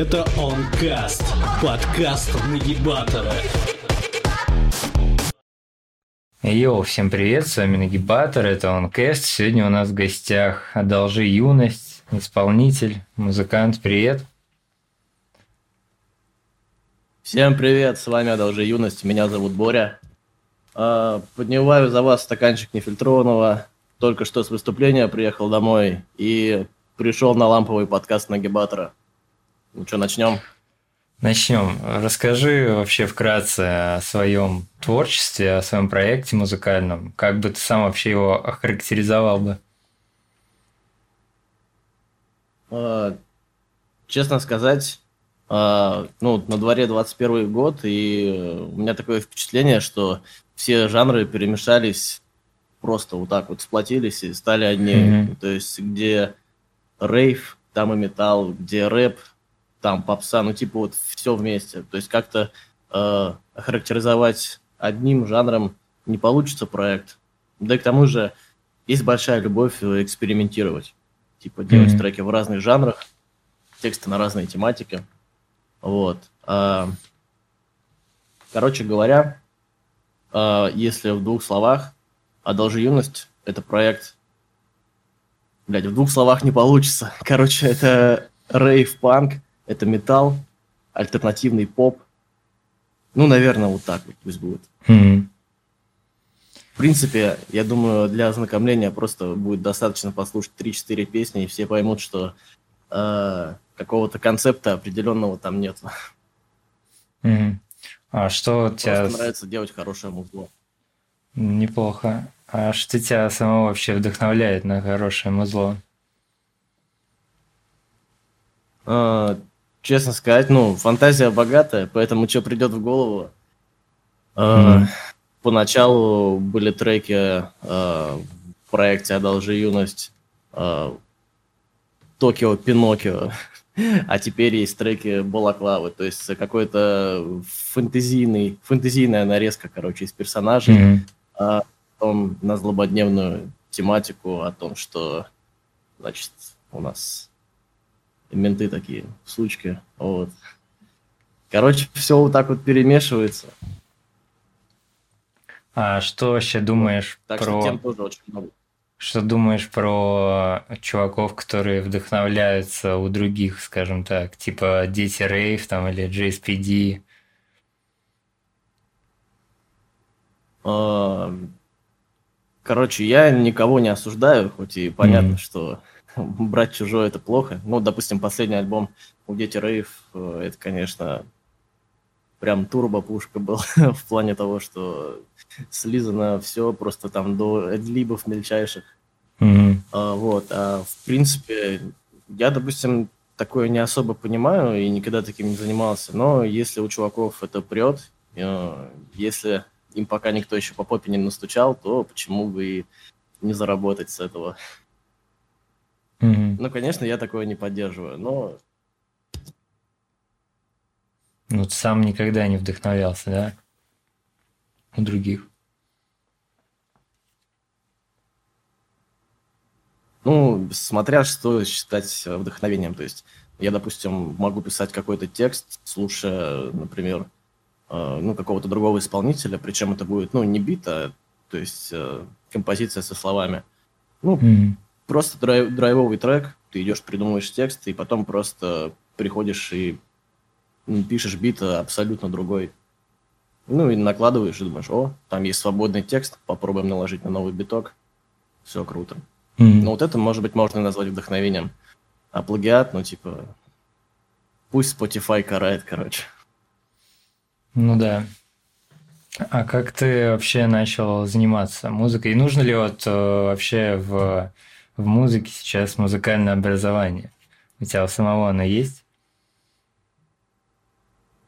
Это Онкаст, подкаст Нагибатора. Йоу, всем привет, с вами Нагибатор, это Онкаст. Сегодня у нас в гостях «Одолжи юность», исполнитель, музыкант, привет. Всем привет, с вами «Одолжи юность», меня зовут Боря. А, поднимаю за вас стаканчик нефильтрованного. Только что с выступления приехал домой и пришел на ламповый подкаст Нагибатора. Ну что, начнем? Начнем. Расскажи вообще вкратце о своем творчестве, о своем проекте музыкальном. Как бы ты сам вообще его охарактеризовал бы? А, честно сказать, а, ну, на дворе 21 год, и у меня такое впечатление, что все жанры перемешались, просто вот так вот сплотились и стали одни. Mm-hmm. То есть, где рейв, там и металл, где рэп, там попса, ну типа вот все вместе. То есть как-то э, охарактеризовать одним жанром не получится проект. Да и к тому же есть большая любовь экспериментировать. Типа делать mm-hmm. треки в разных жанрах, тексты на разные тематики. Вот. А, короче говоря, а, если в двух словах, «Одолжи юность» — это проект... Блядь, в двух словах не получится. Короче, это рейв-панк — это металл, альтернативный поп. Ну, наверное, вот так вот пусть будет. Mm-hmm. В принципе, я думаю, для ознакомления просто будет достаточно послушать 3-4 песни, и все поймут, что э, какого-то концепта определенного там нет. Mm-hmm. А что тебя... Просто нравится делать хорошее музло. Неплохо. А что тебя самого вообще вдохновляет на хорошее музло? А, Честно сказать, ну, фантазия богатая, поэтому что придет в голову. Mm-hmm. Поначалу были треки э, в проекте «Одолжи юность», э, «Токио Пиноккио», а теперь есть треки «Балаклавы», то есть какой-то фэнтезийный, фэнтезийная нарезка, короче, из персонажей, mm-hmm. а потом на злободневную тематику о том, что, значит, у нас менты такие, сучки, вот. Короче, все вот так вот перемешивается. А что вообще думаешь так про... Что, тоже очень много. что думаешь про чуваков, которые вдохновляются у других, скажем так, типа Дети Рейв там или JSPD? А, короче, я никого не осуждаю, хоть и понятно, mm. что брать чужое это плохо. Ну, допустим, последний альбом у Дети Рейв, э, это, конечно, прям турбо-пушка был в плане того, что слизано все просто там до эдлибов мельчайших. Mm-hmm. А, вот, а в принципе, я, допустим, такое не особо понимаю и никогда таким не занимался, но если у чуваков это прет, э, если им пока никто еще по попе не настучал, то почему бы и не заработать с этого? Ну, конечно, я такое не поддерживаю, но... Ну, ты сам никогда не вдохновлялся, да? У других. Ну, смотря что считать вдохновением. То есть я, допустим, могу писать какой-то текст, слушая, например, э, ну, какого-то другого исполнителя, причем это будет, ну, не бит, а, то есть э, композиция со словами. Ну, mm-hmm просто драйв, драйвовый трек, ты идешь, придумываешь текст, и потом просто приходишь и пишешь бит абсолютно другой. Ну и накладываешь и думаешь, о, там есть свободный текст, попробуем наложить на новый биток. Все круто. Mm-hmm. Ну вот это, может быть, можно назвать вдохновением. А плагиат, ну типа, пусть Spotify карает, короче. Ну да. А как ты вообще начал заниматься музыкой? И нужно ли вот э, вообще в в музыке сейчас музыкальное образование? У тебя у самого оно есть?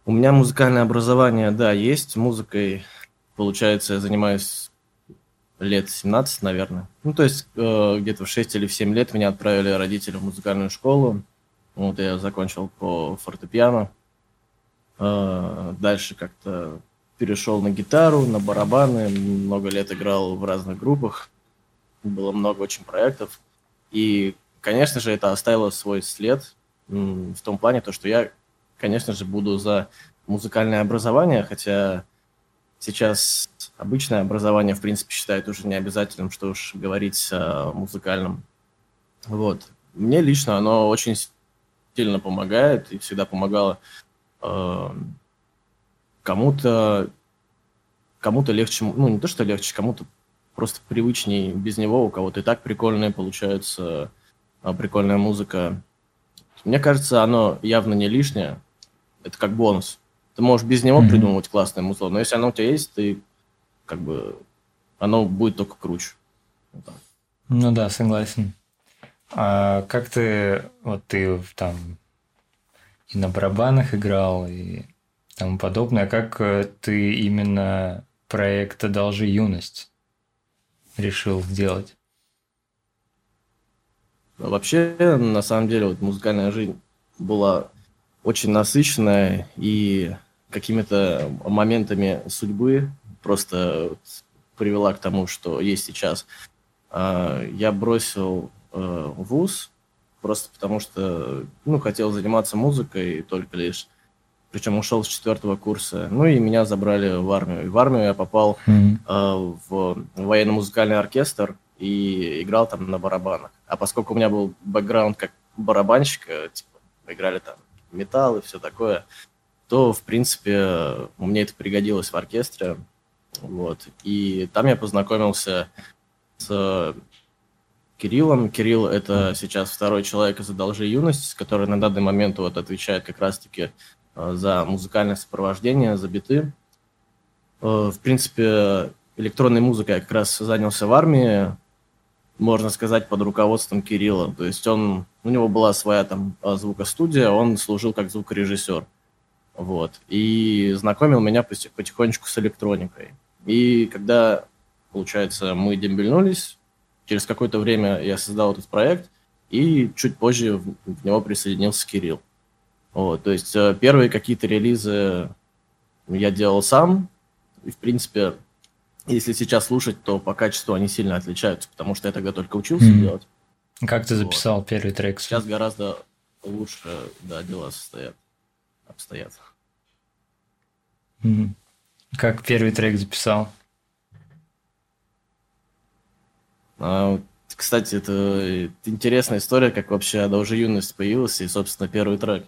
У меня музыкальное образование, да, есть. Музыкой, получается, я занимаюсь лет 17, наверное. Ну, то есть э, где-то в 6 или в 7 лет меня отправили родители в музыкальную школу. Вот я закончил по фортепиано. Э, дальше как-то перешел на гитару, на барабаны. Много лет играл в разных группах было много очень проектов. И, конечно же, это оставило свой след в том плане, то, что я конечно же, буду за музыкальное образование, хотя сейчас обычное образование, в принципе, считают уже необязательным, что уж говорить о музыкальном. Вот. Мне лично оно очень сильно помогает и всегда помогало э, кому-то кому-то легче, ну не то что легче, кому-то просто привычнее без него, у кого-то и так прикольная получается э, прикольная музыка. Мне кажется, оно явно не лишнее. Это как бонус. Ты можешь без него mm-hmm. придумывать классное музло, но если оно у тебя есть, ты как бы оно будет только круче. Вот ну да, согласен. А как ты, вот ты там и на барабанах играл, и тому подобное, как э, ты именно проект «Одолжи юность» решил сделать? Вообще, на самом деле, вот музыкальная жизнь была очень насыщенная и какими-то моментами судьбы просто привела к тому, что есть сейчас. А, я бросил э, вуз просто потому, что ну, хотел заниматься музыкой только лишь. Причем ушел с четвертого курса. Ну и меня забрали в армию. И в армию я попал mm-hmm. э, в военно-музыкальный оркестр и играл там на барабанах. А поскольку у меня был бэкграунд как барабанщика, типа, мы играли там металл и все такое, то, в принципе, мне это пригодилось в оркестре. Вот. И там я познакомился с Кириллом. Кирилл – это сейчас второй человек из «Одолжи юность», который на данный момент вот отвечает как раз-таки э, за музыкальное сопровождение, за биты. Э, в принципе, электронной музыкой я как раз занялся в армии, можно сказать, под руководством Кирилла. То есть он, у него была своя там э, звукостудия, он служил как звукорежиссер. Вот. И знакомил меня потихонечку с электроникой. И когда, получается, мы дембельнулись, через какое-то время я создал этот проект, и чуть позже в него присоединился Кирилл. Вот, то есть э, первые какие-то релизы я делал сам, и, в принципе, если сейчас слушать, то по качеству они сильно отличаются, потому что я тогда только учился mm-hmm. делать. Как ты записал вот. первый трек? Сейчас гораздо лучше, да, дела состоят, обстоят. Как первый трек записал? А, кстати, это интересная история, как вообще «Она уже юность» появилась, и, собственно, первый трек.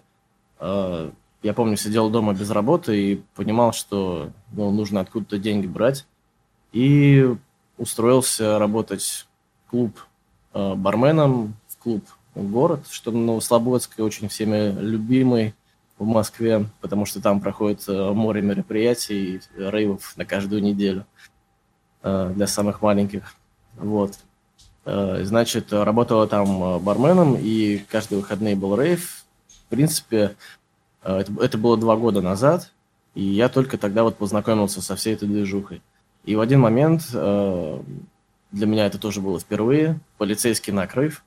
А, я помню, сидел дома без работы и понимал, что ну, нужно откуда-то деньги брать. И устроился работать в клуб а, барменом, в клуб «Город», что на Новослободской, очень всеми любимый в Москве, потому что там проходит море мероприятий, рейвов на каждую неделю для самых маленьких. Вот. Э, значит, работала там э, барменом, и каждые выходные был рейв. В принципе, э, это, это было два года назад, и я только тогда вот познакомился со всей этой движухой. И в один момент, для меня это тоже было впервые, полицейский накрыв.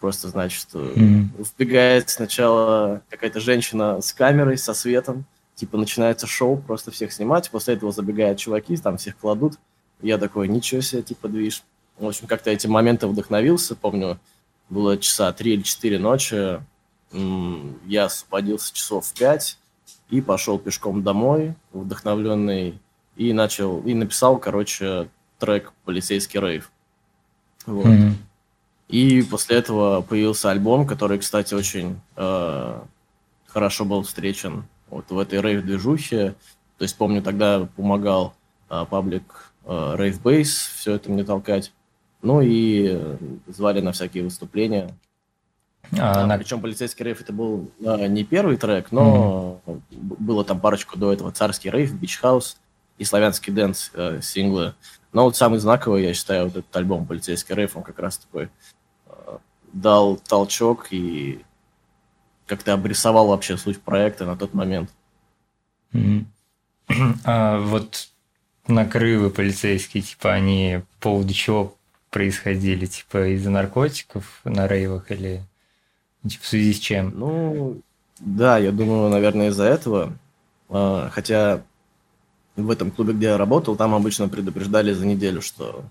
Просто, значит, mm-hmm. вбегает сначала какая-то женщина с камерой, со светом, типа начинается шоу, просто всех снимать, после этого забегают чуваки, там всех кладут. Я такой, ничего себе, типа, движ. В общем, как-то этим моментом вдохновился. Помню, было часа три или четыре ночи. Я освободился часов в пять и пошел пешком домой, вдохновленный, и начал, и написал, короче, трек «Полицейский рейв». Вот. Mm-hmm. И после этого появился альбом, который, кстати, очень э, хорошо был встречен вот в этой рейв-движухе. То есть, помню, тогда помогал э, паблик э, Rave Base все это мне толкать. Ну и звали на всякие выступления. А, а, на... Причем полицейский рейв это был а, не первый трек, но mm-hmm. было там парочку до этого. Царский рейв, Beach House и славянский dance э, синглы. Но вот самый знаковый, я считаю, вот этот альбом «Полицейский рейв», он как раз такой э, дал толчок и как-то обрисовал вообще суть проекта на тот момент. Mm-hmm. А вот накрывы полицейские, типа, они по поводу чего происходили? Типа из-за наркотиков на рейвах или в связи с чем? Ну, да, я думаю, наверное, из-за этого. А, хотя в этом клубе, где я работал, там обычно предупреждали за неделю, что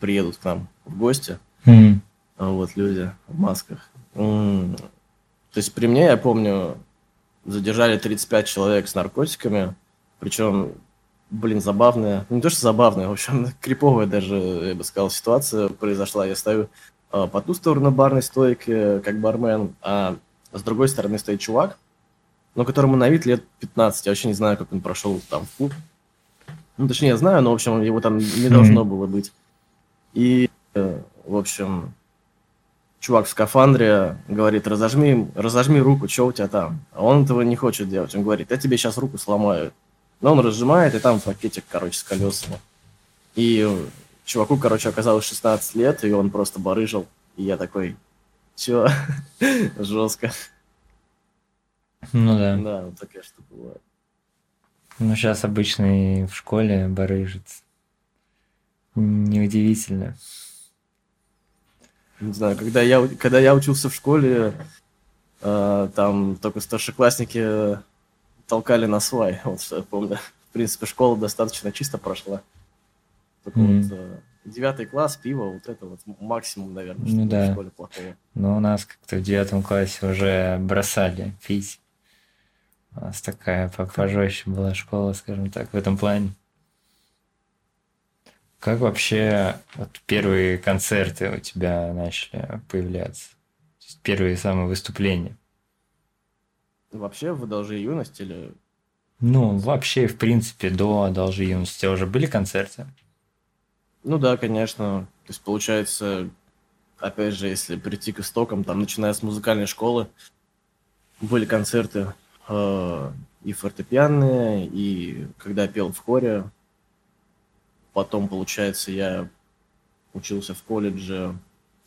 приедут к нам в гости. Mm-hmm. Вот люди в масках. То есть при мне, я помню, задержали 35 человек с наркотиками, причем, блин, забавная, ну, не то что забавная, в общем, криповая даже, я бы сказал, ситуация произошла. Я стою по ту сторону барной стойки, как бармен, а с другой стороны стоит чувак, но которому на вид лет 15, я вообще не знаю, как он прошел там в клуб. Ну, точнее, я знаю, но, в общем, его там не должно было быть. И, э, в общем, чувак в скафандре говорит, разожми, разожми руку, что у тебя там? А он этого не хочет делать. Он говорит, я тебе сейчас руку сломаю. Но он разжимает, и там пакетик, короче, с колесами. И чуваку, короче, оказалось 16 лет, и он просто барыжил. И я такой, чё? Жестко. Ну да. Да, вот такая штука бывает. Ну, сейчас обычный в школе барыжит. Неудивительно. Не знаю, когда я, когда я учился в школе, э, там только старшеклассники толкали на свай. Вот что я помню. В принципе, школа достаточно чисто прошла. Только Мгм. вот э, девятый класс, пиво, вот это вот максимум, наверное, что Ну да. в школе плохого. Но у нас как-то в девятом классе уже бросали пить. У нас такая по- пожестче была школа, скажем так, в этом плане. Как вообще вот первые концерты у тебя начали появляться? Первые самые выступления? Вообще, в «Одолжи юность» или... Ну, вообще, в принципе, до «Одолжи юность» у тебя уже были концерты? Ну да, конечно. То есть, получается, опять же, если прийти к истокам, там, начиная с музыкальной школы, были концерты э, и фортепианные, и когда пел в хоре. Потом, получается, я учился в колледже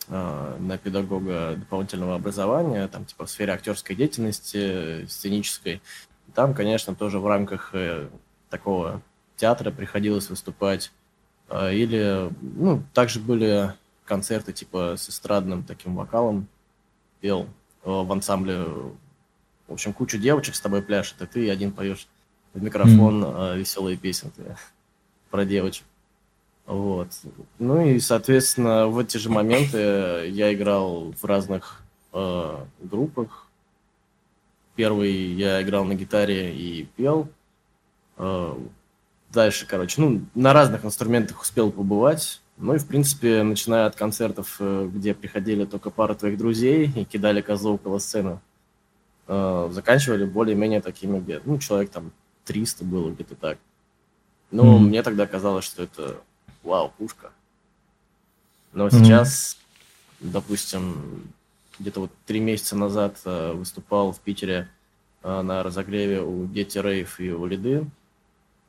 э, на педагога дополнительного образования, там, типа, в сфере актерской деятельности, сценической. Там, конечно, тоже в рамках э, такого театра приходилось выступать. А, Или, ну, также были концерты типа с эстрадным таким вокалом. Пел э, в ансамбле, в общем, кучу девочек с тобой пляшет, и ты один поешь в микрофон э, веселые песенки про девочек. Вот. Ну и, соответственно, в эти же моменты я играл в разных э, группах. Первый я играл на гитаре и пел. Э, дальше, короче, ну, на разных инструментах успел побывать. Ну и, в принципе, начиная от концертов, э, где приходили только пара твоих друзей и кидали козу около сцены, э, заканчивали более-менее такими, где, ну, человек там 300 было где-то так. Но Мгм. мне тогда казалось, что это, вау, пушка. Но Мгм. сейчас, допустим, где-то вот три месяца назад э, выступал в Питере на разогреве у Дети Рейв и у Лиды.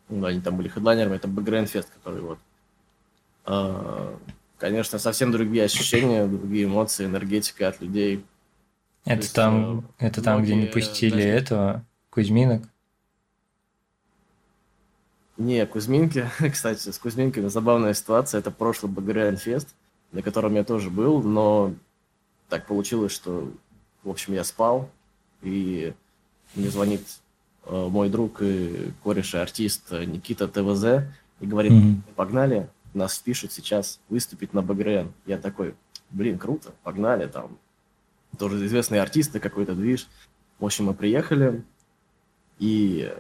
Ну, они там были хедлайнерами, это Background Fest, который вот. А, Конечно, совсем другие ощущения, другие эмоции, энергетика от людей. Это есть, там, э, это там, где не пустили даже- этого Кузьминок? Не, Кузьминки, кстати, с Кузьминками забавная ситуация. Это прошлый Background Fest, на котором я тоже был, но так получилось, что, в общем, я спал, и мне звонит мой друг и кореш и артист э, Никита ТВЗ и говорит, Мгм. погнали, нас пишут сейчас выступить на БГРН. Я такой, блин, круто, погнали, там тоже известные артисты, какой-то движ. В общем, мы приехали, и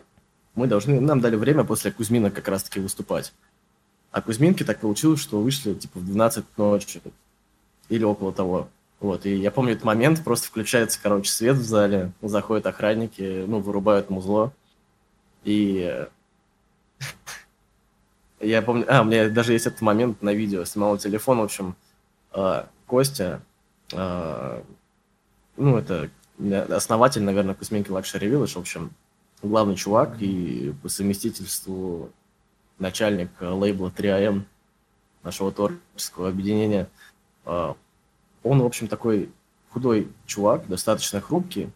мы должны, нам дали время после Кузьмина как раз-таки выступать. А Кузьминки так получилось, что вышли типа в 12 ночи или около того. Вот, и я помню этот момент, просто включается, короче, свет в зале, заходят охранники, ну, вырубают музло. И я помню, а, у меня даже есть этот момент на видео, снимал телефон, в общем, э, Костя, э, ну, это основатель, наверное, Кузьминки Luxury Village, в общем, главный чувак и по совместительству начальник лейбла 3AM, нашего творческого объединения. Он, в общем, такой худой чувак, достаточно хрупкий,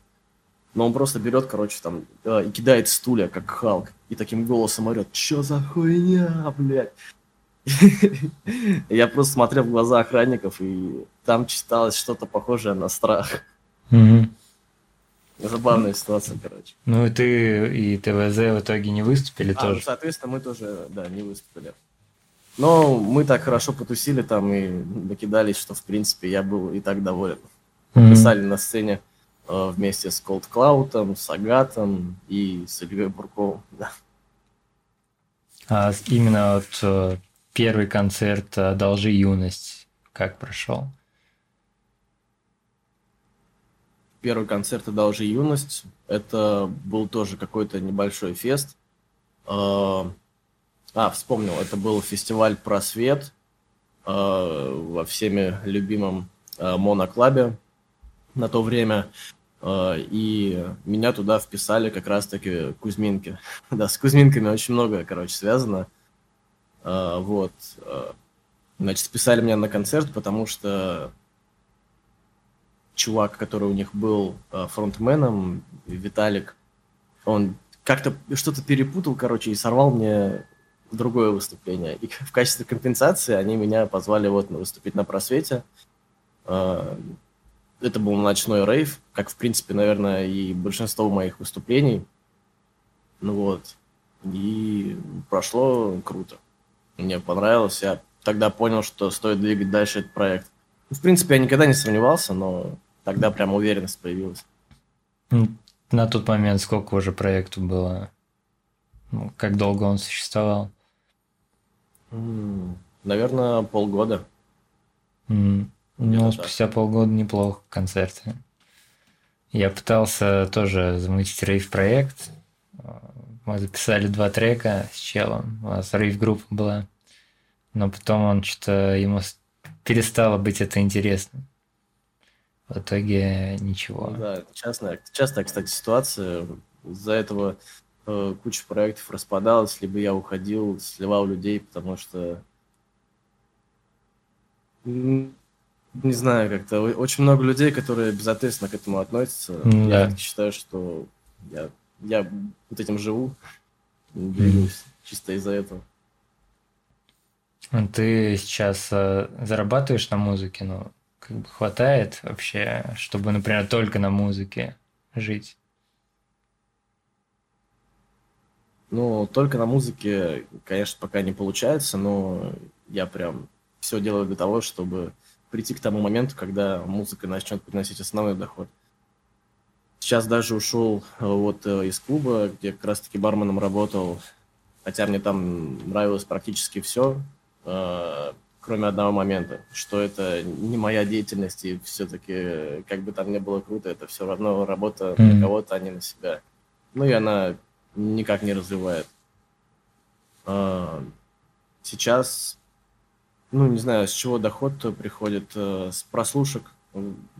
но он просто берет, короче, там, э, и кидает стулья, как Халк, и таким голосом орет, чё за хуйня, блядь? Я просто смотрел в глаза охранников, и там читалось что-то похожее на страх. Забавная ситуация, короче. Ну и ты и ТВЗ в итоге не выступили А, ну, тоже. соответственно, мы тоже, да, не выступили. Но мы так хорошо потусили там и накидались, что, в принципе, я был и так доволен. Мгм. Писали на сцене э, вместе с Cold Cloud, с Агатом и с Ильей Бурковым. Да. А именно вот э, первый концерт «Одолжи юность» как прошел? Первый концерт «Одолжи юность» это был тоже какой-то небольшой фест. А, вспомнил, это был фестиваль «Просвет» во всеми любимом моноклабе на то время. И меня туда вписали как раз-таки Кузьминки. да, с Кузьминками очень много, короче, связано. Вот. Значит, списали меня на концерт, потому что чувак, который у них был фронтменом, Виталик, он как-то что-то перепутал, короче, и сорвал мне другое выступление. И в качестве компенсации они меня позвали вот выступить на просвете. Это был ночной рейв, как, в принципе, наверное, и большинство моих выступлений. Ну вот. И прошло круто. Мне понравилось. Я тогда понял, что стоит двигать дальше этот проект. Ну, в принципе, я никогда не сомневался, но тогда прям уверенность появилась. На тот момент сколько уже проекту было? Ну, как долго он существовал? Наверное, полгода. Mm. Ну, спустя полгода неплохо концерты. Я пытался тоже замутить рейв-проект. Мы записали два трека с челом. У нас рейв-группа была но потом он что-то ему перестало быть это интересно. В итоге ничего. Да, частная, частая, кстати, ситуация. Из-за этого э, куча проектов распадалась, либо я уходил, сливал людей, потому что не знаю, как-то очень много людей, которые безответственно к этому относятся. Mm, я считаю, что я, я вот этим живу, двигаюсь mm. чисто из-за этого. Ты сейчас э, зарабатываешь на музыке, ну, как бы хватает вообще, чтобы, например, только на музыке жить? Ну, только на музыке, конечно, пока не получается, но я прям все делаю для того, чтобы прийти к тому моменту, когда музыка начнет приносить основной доход. Сейчас даже ушел э, вот э, из клуба, где как раз-таки барменом работал, хотя мне там нравилось практически все, Э, кроме одного момента, что это не моя деятельность, и все-таки, как бы там ни было круто, это все равно работа mm-hmm. на кого-то, а не на себя. Ну и она никак не развивает. Э, сейчас, ну не знаю, с чего доход приходит, э, с прослушек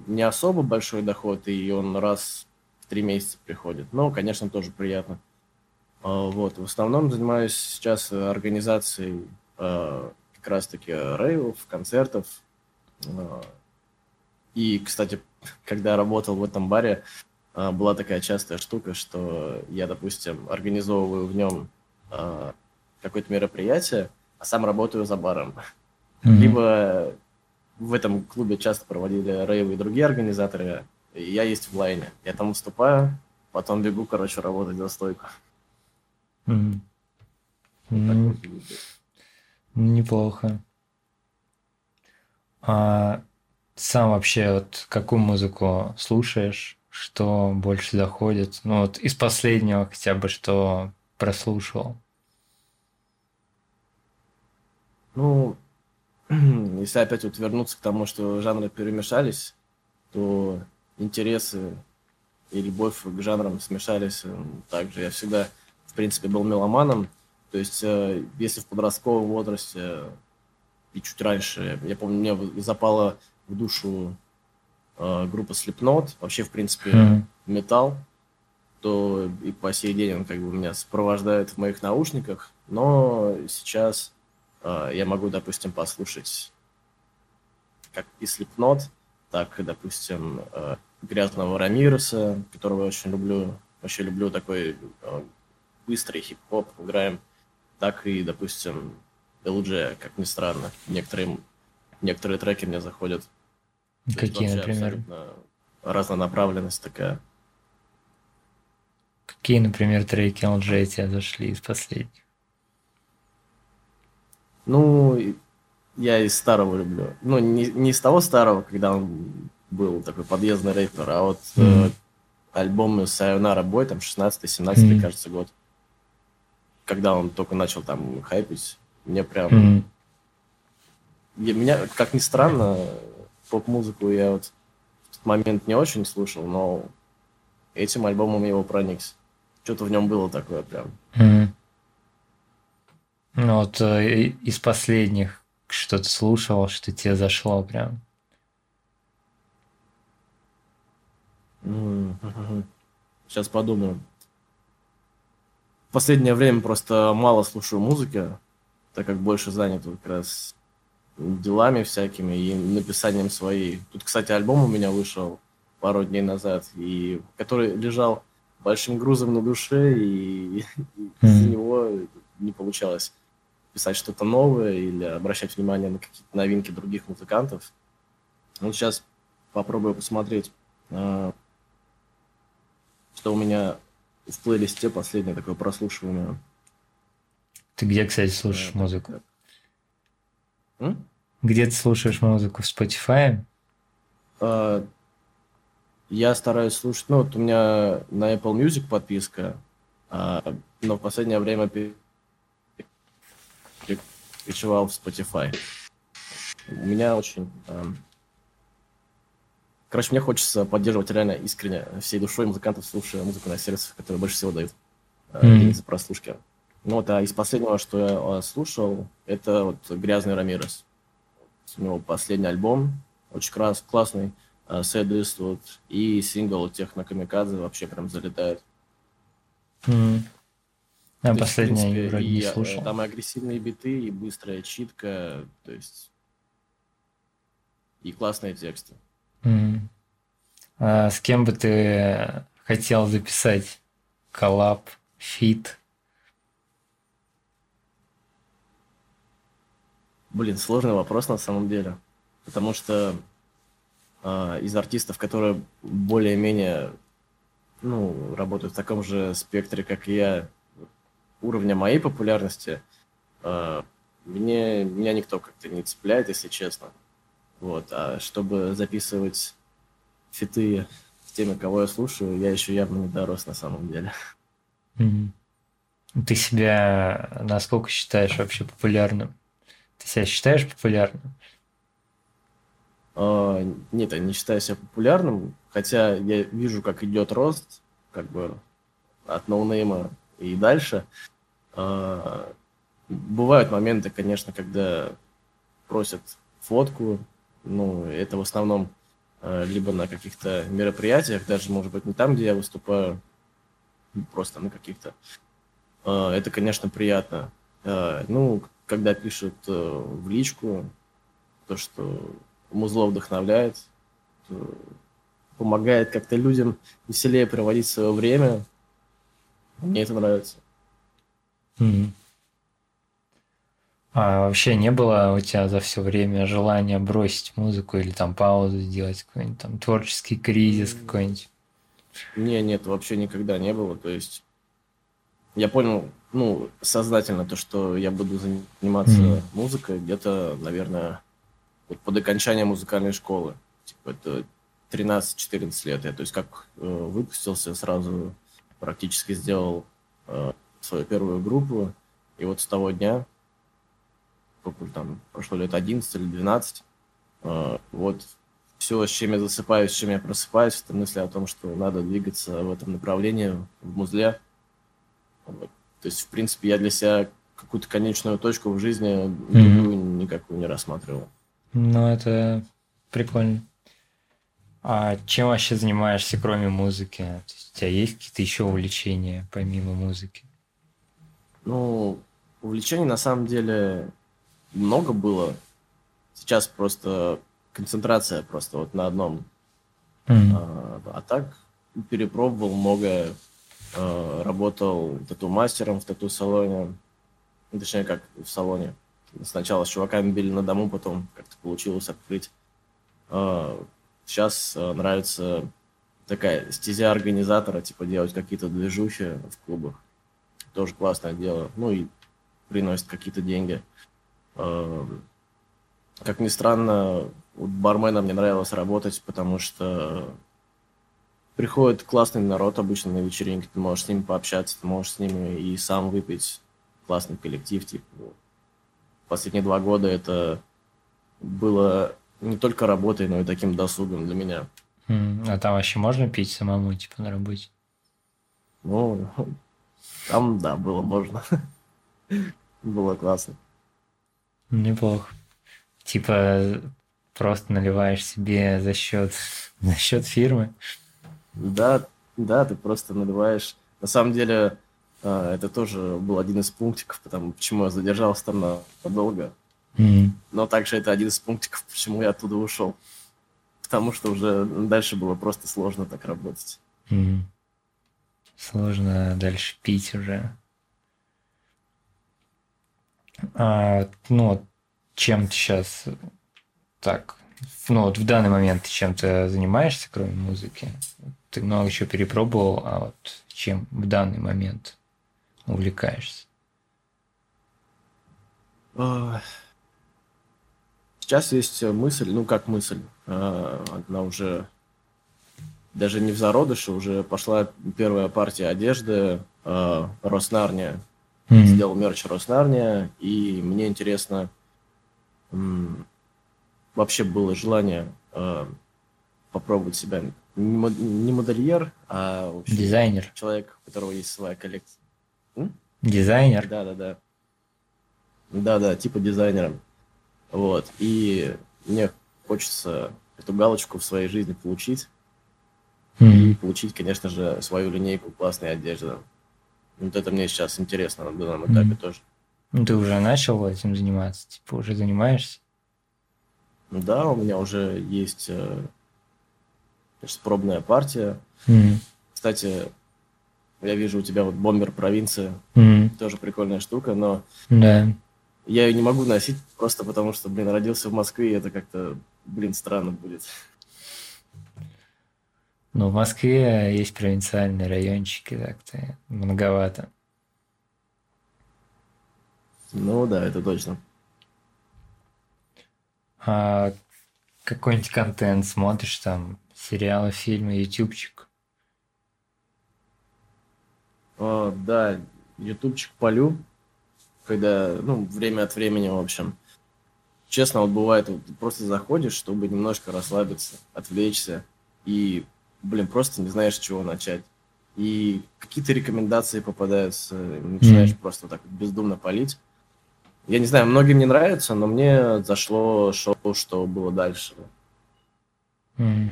не особо большой доход, и он раз в три месяца приходит. Но, конечно, тоже приятно. Вот. В основном занимаюсь сейчас организацией Э, как раз-таки рейвов, концертов. И, кстати, когда работал в этом баре, была такая частая штука, что я, допустим, организовываю в нем какое-то мероприятие, а сам работаю за баром. Mm-hmm. Либо в этом клубе часто проводили рейвы и другие организаторы, и я есть в лайне. Я там выступаю, потом бегу, короче, работать за стойку. Mm-hmm. Mm-hmm. Неплохо. А сам вообще вот какую музыку слушаешь? Что больше заходит? Ну вот из последнего хотя бы что прослушал? Ну, если опять вот вернуться к тому, что жанры перемешались, то интересы и любовь к жанрам смешались. Также я всегда, в принципе, был меломаном, то есть, э, если в подростковом возрасте и чуть раньше, я помню, мне запала в душу э, группа Slipknot, вообще, в принципе, mm-hmm. металл, то и по сей день он как бы меня сопровождает в моих наушниках, но сейчас э, я могу, допустим, послушать как и Slipknot, так и, допустим, э, Грязного Рамиреса, которого я очень люблю. Вообще люблю такой э, быстрый хип-хоп, играем так и, допустим, LG, как ни странно. Некоторые, некоторые треки мне заходят. Какие, например? Разнонаправленность такая. Какие, например, треки LG тебе зашли из последних? Ну, я из старого люблю. Ну, не, не из того старого, когда он был такой подъездный рэпер, а вот mm. э, альбом Sayonara Boy, там 16-17, Мгм. кажется, год. Когда он только начал там хайпить, мне прям... Мгм. Я- меня, как ни странно, поп-музыку я вот в тот момент не очень слушал, но этим альбомом его проникся. Что-то в нем было такое прям. Мгм. Ну вот э, из последних, что ты слушал, что тебе зашло прям. Сейчас подумаю. В последнее время просто мало слушаю музыки, так как больше занят как раз делами всякими и написанием своей. Тут, кстати, альбом у меня вышел пару дней назад, и который лежал большим грузом на душе, и, и из-за него не получалось писать что-то новое или обращать внимание на какие-то новинки других музыкантов. Вот сейчас попробую посмотреть, а, что у меня в плейлисте последнее такое прослушивание. Ты где, кстати, слушаешь Э, музыку? М? Где ты слушаешь музыку? В Spotify? А, Я стараюсь слушать, ну вот у меня на Apple Music подписка, а, но в последнее время пе- перекочевал в Spotify. У меня очень... ам, Короче, мне хочется поддерживать реально искренне всей душой музыкантов, слушая музыку на сервисах, которые больше всего дают а, денег за прослушки. Ну вот, а из последнего, что я а, слушал, это вот «Грязный Рамирес». У него последний альбом, очень крас- классный, а, Сэдист вот, и сингл «Техно Камикадзе» вообще прям залетает. А есть, последнее я принципе, вроде и, не э, слушал. Там и агрессивные биты, и быстрая читка, то есть... И классные тексты. М. А с кем бы ты хотел записать коллаб, фит? Блин, сложный вопрос на самом деле. Потому что а, из артистов, которые более-менее ну, работают в таком же спектре, как и я, уровня моей популярности, а, мне, меня никто как-то не цепляет, если честно. Вот. А чтобы записывать фиты с теми, кого я слушаю, я еще явно не дорос на самом деле. М. Ты себя насколько считаешь вообще популярным? Ты себя считаешь популярным? А, Нет, я не считаю себя популярным, хотя я вижу, как идет рост, как бы от ноунейма и дальше. А, Бывают моменты, конечно, когда просят фотку, ну, это в основном а, либо на каких-то мероприятиях, даже, может быть, не там, где я выступаю, просто на каких-то. Это, конечно, приятно. Ну, когда пишут э, в личку, то, что музло вдохновляет, помогает как-то людям веселее проводить свое время. Мне это нравится. М. А вообще не было у тебя за все время желания бросить музыку или там паузу сделать, какой-нибудь там творческий кризис какой-нибудь? Не, нет, вообще никогда не было. То есть я понял, ну, сознательно то, что я буду заниматься Мгм. музыкой где-то, наверное, вот под окончание музыкальной школы. Типа это 13-14 лет. Я, то есть как э, выпустился, сразу практически сделал э, свою первую группу. И вот с того дня, сколько там прошло лет 11 или 12, э, вот все, с чем я засыпаюсь, с чем я просыпаюсь, это мысли о том, что надо двигаться в этом направлении, в музле. Вот. То есть, в принципе, я для себя какую-то конечную точку в жизни другую никакую не рассматривал. Ну, это прикольно. А чем вообще занимаешься, кроме музыки? То есть у тебя есть какие-то еще увлечения помимо музыки? Ну, увлечений на самом деле много было. Сейчас просто концентрация просто вот на одном. М. А, а так перепробовал многое. А, Работал тату-мастером в тату-салоне. Ну, Точнее, как в салоне. Сначала с чуваками били на дому, потом как-то получилось открыть. Сейчас нравится такая стезя организатора, типа делать какие-то движухи в клубах. Тоже классное дело. Ну и приносит какие-то деньги. Как ни странно, вот барменом мне нравилось работать, потому что приходит классный народ обычно на вечеринки, ты можешь с ними пообщаться, ты можешь с ними и сам выпить классный коллектив. Типа, последние два года это было не только работой, но и таким досугом для меня. А там вообще можно пить самому, типа, на работе? Ну, там, да, было можно. Было классно. Неплохо. Типа, просто наливаешь себе за счет, за счет фирмы. Да, да, ты просто наливаешь. На самом деле, а, это тоже был один из пунктиков, потому почему я задержался там надолго. Mm. Но также это один из пунктиков, почему я оттуда ушел. Потому что уже дальше было просто сложно так работать. Mm. Сложно дальше пить уже. А, ну, чем ты сейчас так, ну вот в данный момент ты чем то занимаешься, кроме музыки? Ты много чего перепробовал, а вот чем в данный момент увлекаешься? А, сейчас есть мысль, ну как мысль, а, она уже даже не в зародыше, уже пошла первая партия одежды, э, Роснарния. Mm-hmm. Сделал мерч Роснарния, и мне интересно, вообще было желание попробовать себя не модельер, а вообще дизайнер. Человек, у которого есть своя коллекция. М? Дизайнер. Да, да, да. Да, да, типа дизайнера. Вот. И мне хочется эту галочку в своей жизни получить mm-hmm. и получить, конечно же, свою линейку классной одежды. Вот это мне сейчас интересно на данном этапе mm-hmm. тоже. Ну, ты уже начал этим заниматься? Типа, уже занимаешься? Да, у меня уже есть э, значит, пробная партия. Mm-hmm. Кстати, я вижу у тебя вот бомбер провинции. Mm-hmm. Тоже прикольная штука, но да. я ее не могу носить просто потому, что, блин, родился в Москве, и это как-то, блин, странно будет. Ну, в Москве есть провинциальные райончики, так-то многовато. Ну да, это точно. А какой-нибудь контент смотришь там, сериалы, фильмы, ютубчик? О, да, ютубчик полю, когда, ну, время от времени, в общем. Честно, вот бывает, вот, просто заходишь, чтобы немножко расслабиться, отвлечься, и блин, просто не знаешь, с чего начать. И какие-то рекомендации попадаются, начинаешь mm-hmm. просто так бездумно палить. Я не знаю, многим не нравится, но мне зашло шоу, что было дальше. Mm.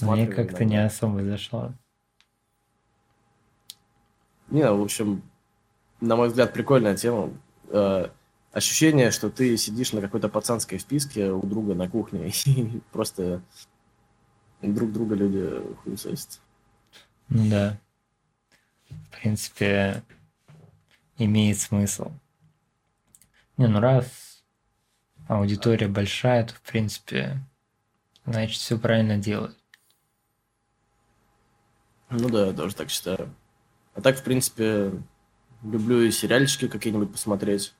Мне как-то не особо зашло. Не, в общем, на мой взгляд, прикольная тема. Э, ощущение, что ты сидишь на какой-то пацанской вписке у друга на кухне и просто друг друга люди хуесосят. Ну да. В принципе, имеет смысл. Не, ну раз аудитория большая, то в принципе, значит, все правильно делают. Ну да, я тоже так считаю. А так, в принципе, люблю и сериальчики какие-нибудь посмотреть.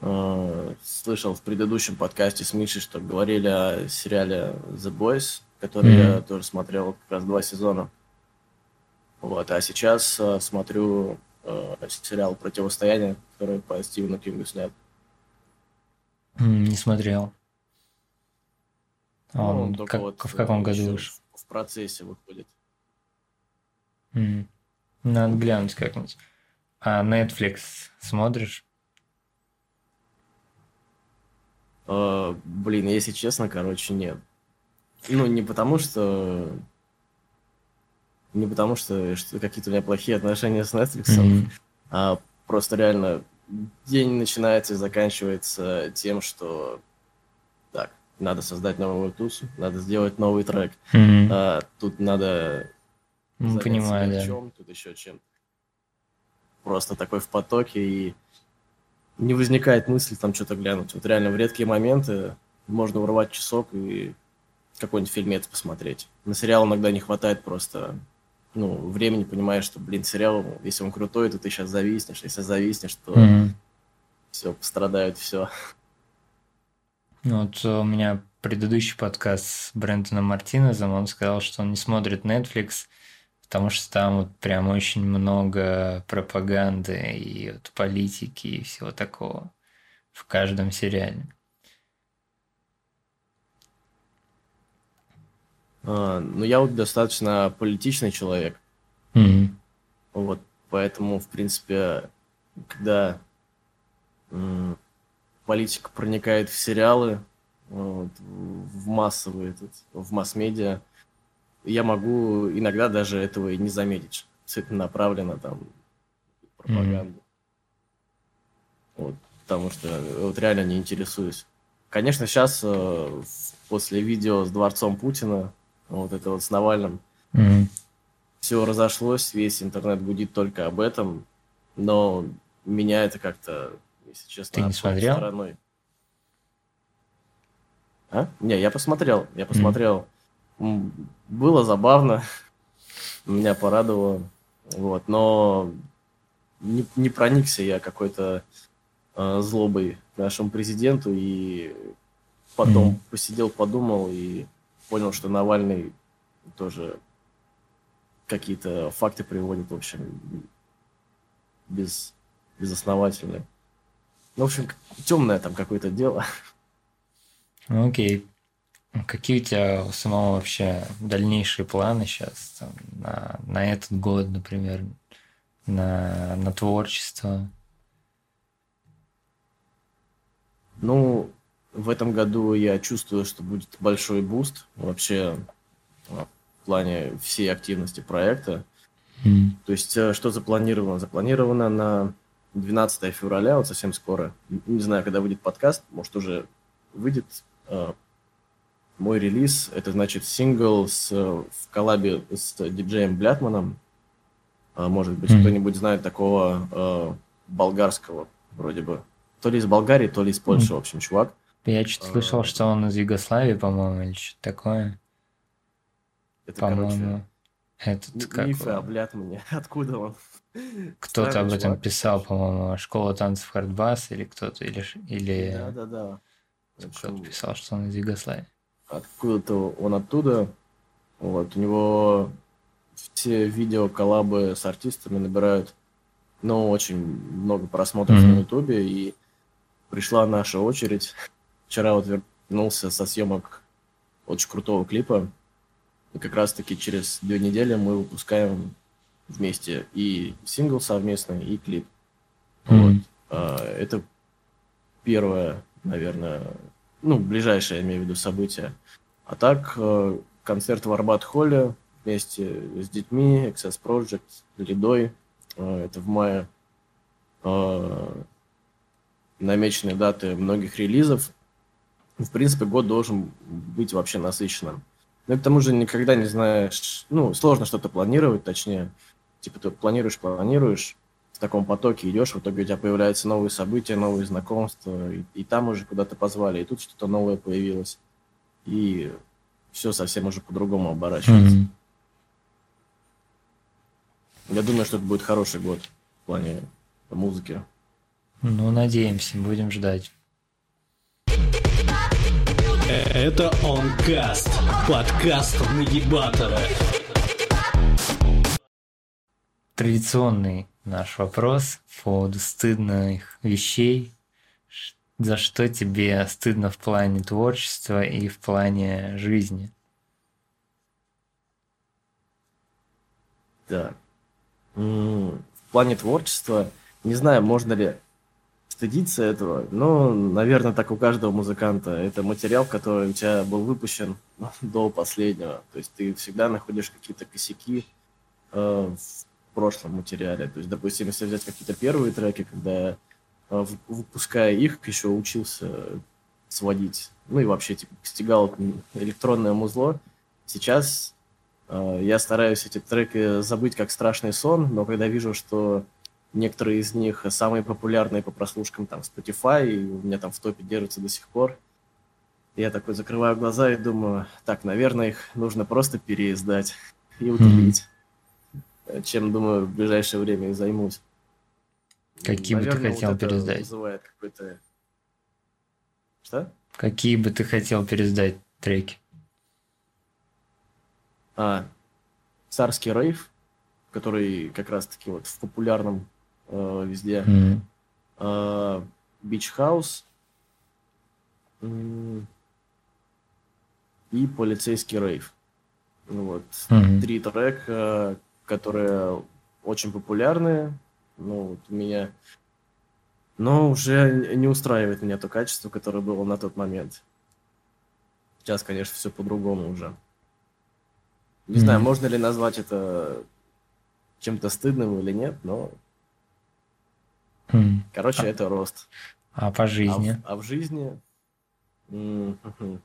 А, слышал в предыдущем подкасте с Мишей, что говорили о сериале The Boys который mm-hmm. я тоже смотрел как раз два сезона. Вот, а сейчас э, смотрю э, сериал «Противостояние», который по Стивену Кингу снят. Не смотрел. А ну, он как, вот, в каком году вышел? В процессе выходит. Mm. Надо глянуть как-нибудь. А Netflix смотришь? Uh, блин, если честно, короче, нет. Ну, не потому что... Не потому что, что какие-то у меня плохие отношения с Netflix, mm-hmm. а просто реально день начинается и заканчивается тем, что так, надо создать новую тусу, надо сделать новый трек, mm-hmm. а, тут надо ну, понимаю, да. чем, тут еще чем. Просто такой в потоке и не возникает мысли там что-то глянуть. Вот реально в редкие моменты можно урвать часок и какой-нибудь фильмец посмотреть. На сериал иногда не хватает просто ну, времени, понимаешь, что, блин, сериал, если он крутой, то ты сейчас зависнешь. Если зависнешь, то mm-hmm. все, пострадают все. Ну, вот у меня предыдущий подкаст с Брэндоном Мартинезом, он сказал, что он не смотрит Netflix, потому что там вот прям очень много пропаганды и вот политики и всего такого в каждом сериале. А, ну, я вот достаточно политичный человек. Mm-hmm. Вот, поэтому, в принципе, когда м, политика проникает в сериалы, вот, в массовые, этот, в масс-медиа, я могу иногда даже этого и не заметить. Направлено там пропаганду. Mm-hmm. Вот, потому что вот реально не интересуюсь. Конечно, сейчас э, после видео с дворцом Путина, вот это вот с Навальным, mm-hmm. все разошлось, весь интернет гудит только об этом, но меня это как-то, если честно, Ты не смотрел? стороной. А? Не, я посмотрел, я посмотрел. Mm. Было забавно, меня порадовало, вот, но не, не проникся я какой-то э, злобой к нашему президенту и потом mm. посидел, подумал и понял, что Навальный тоже какие-то факты приводит, в общем, без, безосновательные. Ну, в общем, темное там какое-то дело. Ну, окей. Какие у тебя у самого вообще дальнейшие планы сейчас там, на, на этот год, например, на, на творчество? Ну, в этом году я чувствую, что будет большой буст вообще в плане всей активности проекта. М. То есть, э, что запланировано? Запланировано на 12 февраля, вот совсем скоро. Не знаю, когда выйдет подкаст, может, уже выйдет э, мой релиз. Это значит сингл с, в коллабе с диджеем Блятманом. Э, может быть, mm. кто-нибудь знает такого э, болгарского, вроде бы. То ли из Болгарии, то ли из Польши, mm. в общем, чувак. Я что-то слышал, что он из Югославии, по-моему, или что-то такое. Это, по-моему, этот короче, как... мифы о Блятмане. Откуда он? Кто-то об этом чувак. писал, по-моему, школа танцев хардбас или кто-то, или, или Да-да-да. кто-то писал, что он из Югославии. Откуда-то он оттуда. Вот, у него все видео коллабы с артистами набирают, ну, очень много просмотров Мгм. на Ютубе, и пришла наша очередь. Вчера вот вернулся со съемок очень крутого клипа, и как раз-таки через две недели мы выпускаем вместе и сингл совместный, и клип. Мгм. А, Это первое, наверное, ну, ближайшее, я имею в виду, событие. А так, э, концерт в Арбат-Холле вместе с детьми, Access Project, Лидой. Э, Это в мае. Э, Намечены даты многих релизов. В принципе, год должен быть вообще насыщенным. И к тому же никогда не знаешь, ну, сложно что-то планировать, точнее. Типа ты планируешь, планируешь, в таком потоке идешь, в итоге у тебя появляются новые события, новые знакомства, и, и там уже куда-то позвали, и тут что-то новое появилось. И все совсем уже по-другому оборачивается. Мгм. Я думаю, что это будет хороший год в плане музыки. Ну, надеемся, будем ждать. Это Онкаст, подкаст Нагибатора. Традиционный наш вопрос по поводу стыдных вещей. За что тебе стыдно в плане творчества и в плане жизни? Да. В плане творчества, не знаю, можно ли стыдиться этого, но, наверное, так у каждого музыканта. Это материал, который у тебя был выпущен до последнего. То есть ты всегда находишь какие-то косяки э, в прошлом материале. То есть, допустим, если взять какие-то первые треки, когда э, выпуская их, еще учился сводить, ну и вообще, типа, стегал электронное музло. Сейчас Э, Я стараюсь эти треки забыть как страшный сон, но когда вижу, что некоторые из них самые популярные по прослушкам там Spotify, и у меня там в топе держатся до сих пор, я такой закрываю глаза и думаю, так, наверное, их нужно просто переиздать и удалить. Чем, думаю, в ближайшее время и займусь. Какие бы ты Наверное, хотел это переиздать? вызывает какой-то... Что? Какие бы ты хотел пересдать треки? А, царский рейв, который как раз-таки вот в популярном э, везде. М, Бич Хаус и полицейский рейв. Вот. Мгм. Три трека, которые очень популярные. Ну, вот у меня... Но уже не устраивает меня то качество, которое было на тот момент. Сейчас, конечно, все по-другому уже. Не знаю, Мгм. можно ли назвать это чем-то стыдным или нет, но, м. короче, это рост. А по А в, жизни? а в жизни... м, мгм.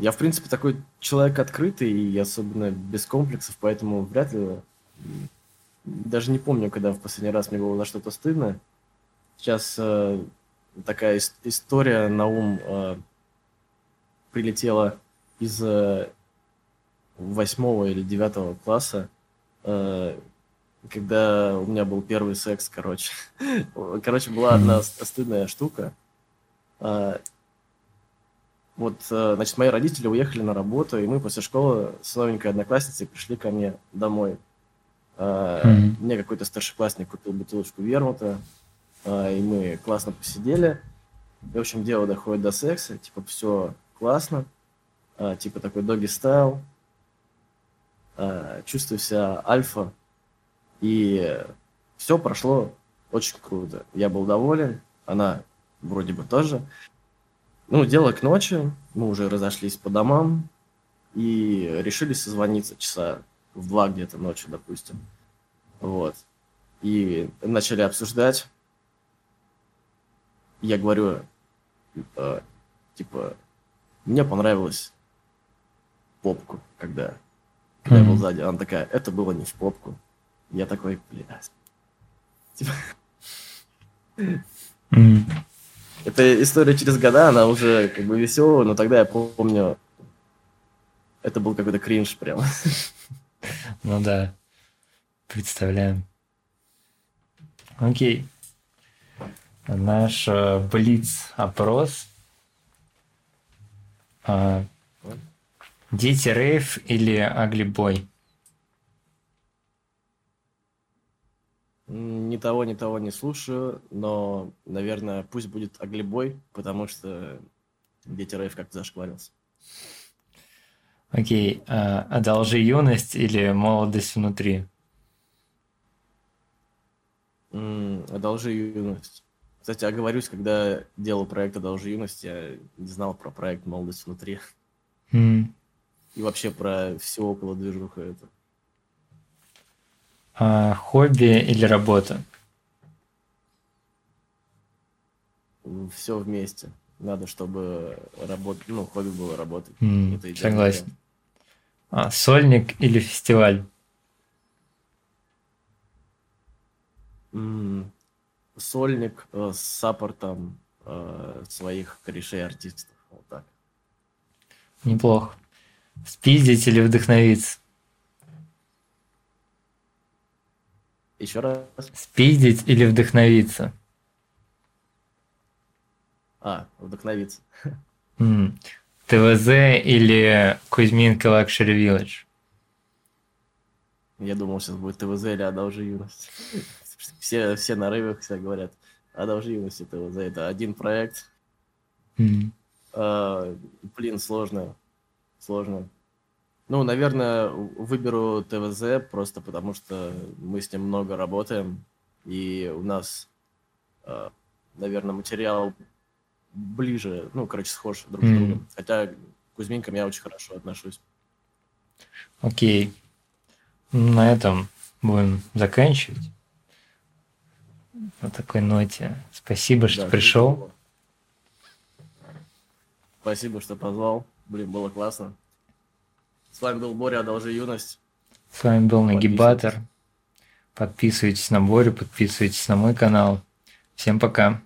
Я, в принципе, такой человек открытый и особенно без комплексов, поэтому вряд ли... Даже не помню, когда в последний раз мне было за что-то стыдно. Сейчас э, такая ис- история на ум э, прилетела из э, восьмого или девятого класса, э, когда у меня был первый секс, короче. Короче, была одна стыдная штука. А, Вот, э, значит, мои родители уехали на работу, и мы после школы с новенькой одноклассницей пришли ко мне домой. Мгм. Мне какой-то старшеклассник купил бутылочку вермута, а, и мы классно посидели. И, в общем, дело доходит до секса, типа, все классно, типа такой доги стайл, чувствую себя альфа, и все прошло очень круто. Я был доволен, она вроде бы тоже. Ну, дело к ночи, мы уже разошлись по домам и решили созвониться часа в два где-то ночью, допустим. Вот. И начали обсуждать. Я говорю, э, типа, мне понравилось попку, когда, когда я был сзади. Она такая, это было не в попку. Я такой, блядь. Типа, М. эта история через года, она уже как бы веселая, но тогда я помню, это был какой-то кринж прям. Ну да, представляем. Окей. Наш э, блиц-опрос. А, Дети рейв или аглибой? Ни того, ни того не слушаю, но, наверное, пусть будет Аглибой, потому что Дети Рейв как-то зашкварился. Окей. а, Одолжи юность или молодость внутри? М, Одолжи юность. Кстати, оговорюсь, когда делал проект «Одолжи юность», я не знал про проект «Молодость внутри» М. и вообще про все около движуха это. А, Хобби или работа? Все вместе. Надо, чтобы работ... ну, хобби было работать. М, Это Согласен. А, Сольник или фестиваль? М, Сольник э, с саппортом э, своих корешей артистов. Вот так. Неплохо. Спиздить или вдохновиться? Еще раз. Спиздить или вдохновиться? А, вдохновиться. М. ТВЗ или Кузьминка Luxury Village? Я думал, сейчас будет ТВЗ или «Одолжи юность». Все, все на рейвах все говорят «Одолжи юность» и ТВЗ. Это один проект. М. А, блин, сложно. Сложно. Ну, наверное, выберу ТВЗ просто потому, что мы с ним много работаем, и у нас, а, наверное, материал ближе, ну, короче, схож друг с Мгм. другом. Хотя к Кузьминкам я очень хорошо отношусь. Окей. На этом будем заканчивать. На такой ноте. Спасибо, что Да, пришел. Спасибо, что позвал. Блин, было классно. С вами был Боря «Одолжи юность». С вами был. Нагибатор. Подписывайтесь на Борю, подписывайтесь на мой канал. Всем пока.